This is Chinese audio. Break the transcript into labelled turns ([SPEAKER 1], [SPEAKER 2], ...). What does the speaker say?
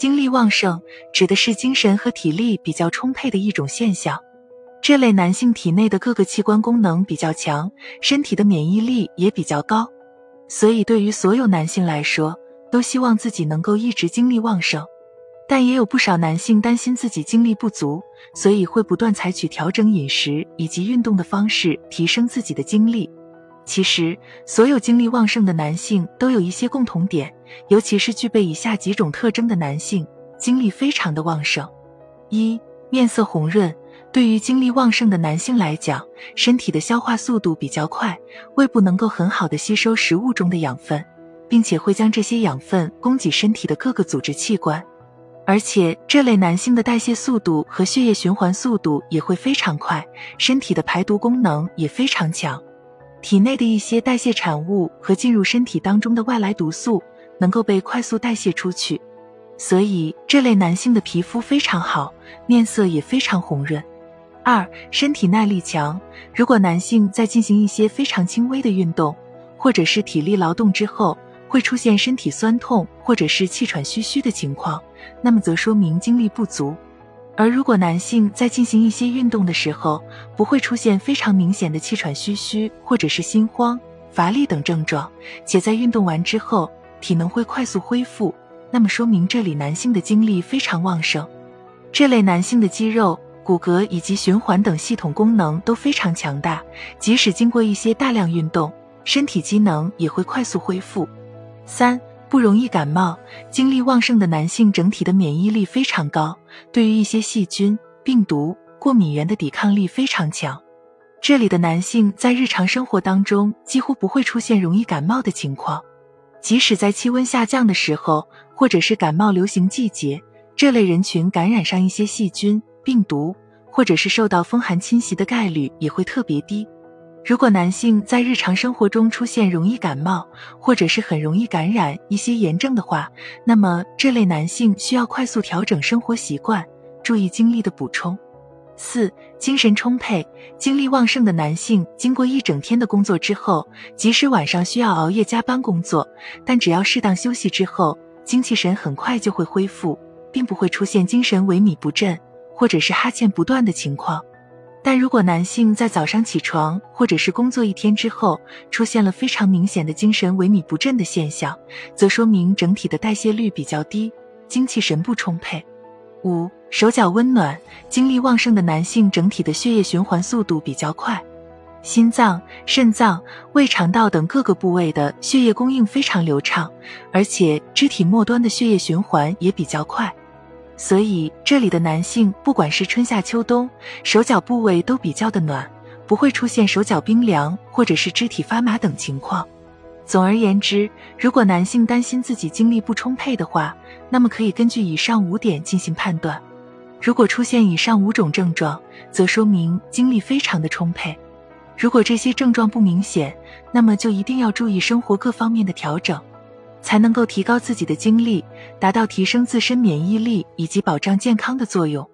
[SPEAKER 1] 精力旺盛指的是精神和体力比较充沛的一种现象。这类男性体内的各个器官功能比较强，身体的免疫力也比较高，所以对于所有男性来说，都希望自己能够一直精力旺盛。但也有不少男性担心自己精力不足，所以会不断采取调整饮食以及运动的方式提升自己的精力。其实，所有精力旺盛的男性都有一些共同点，尤其是具备以下几种特征的男性，精力非常的旺盛：一、面色红润。对于精力旺盛的男性来讲，身体的消化速度比较快，胃部能够很好的吸收食物中的养分，并且会将这些养分供给身体的各个组织器官。而且这类男性的代谢速度和血液循环速度也会非常快，身体的排毒功能也非常强，体内的一些代谢产物和进入身体当中的外来毒素能够被快速代谢出去，所以这类男性的皮肤非常好，面色也非常红润。二、身体耐力强，如果男性在进行一些非常轻微的运动或者是体力劳动之后，会出现身体酸痛或者是气喘吁吁的情况，那么则说明精力不足。而如果男性在进行一些运动的时候，不会出现非常明显的气喘吁吁或者是心慌、乏力等症状，且在运动完之后体能会快速恢复，那么说明这里男性的精力非常旺盛。这类男性的肌肉、骨骼以及循环等系统功能都非常强大，即使经过一些大量运动，身体机能也会快速恢复。三不容易感冒，精力旺盛的男性整体的免疫力非常高，对于一些细菌、病毒、过敏源的抵抗力非常强。这里的男性在日常生活当中几乎不会出现容易感冒的情况，即使在气温下降的时候，或者是感冒流行季节，这类人群感染上一些细菌、病毒，或者是受到风寒侵袭的概率也会特别低。如果男性在日常生活中出现容易感冒，或者是很容易感染一些炎症的话，那么这类男性需要快速调整生活习惯，注意精力的补充。四、精神充沛、精力旺盛的男性，经过一整天的工作之后，即使晚上需要熬夜加班工作，但只要适当休息之后，精气神很快就会恢复，并不会出现精神萎靡不振，或者是哈欠不断的情况。但如果男性在早上起床或者是工作一天之后，出现了非常明显的精神萎靡不振的现象，则说明整体的代谢率比较低，精气神不充沛。五、手脚温暖、精力旺盛的男性，整体的血液循环速度比较快，心脏、肾脏、胃肠道等各个部位的血液供应非常流畅，而且肢体末端的血液循环也比较快。所以，这里的男性不管是春夏秋冬，手脚部位都比较的暖，不会出现手脚冰凉或者是肢体发麻等情况。总而言之，如果男性担心自己精力不充沛的话，那么可以根据以上五点进行判断。如果出现以上五种症状，则说明精力非常的充沛。如果这些症状不明显，那么就一定要注意生活各方面的调整。才能够提高自己的精力，达到提升自身免疫力以及保障健康的作用。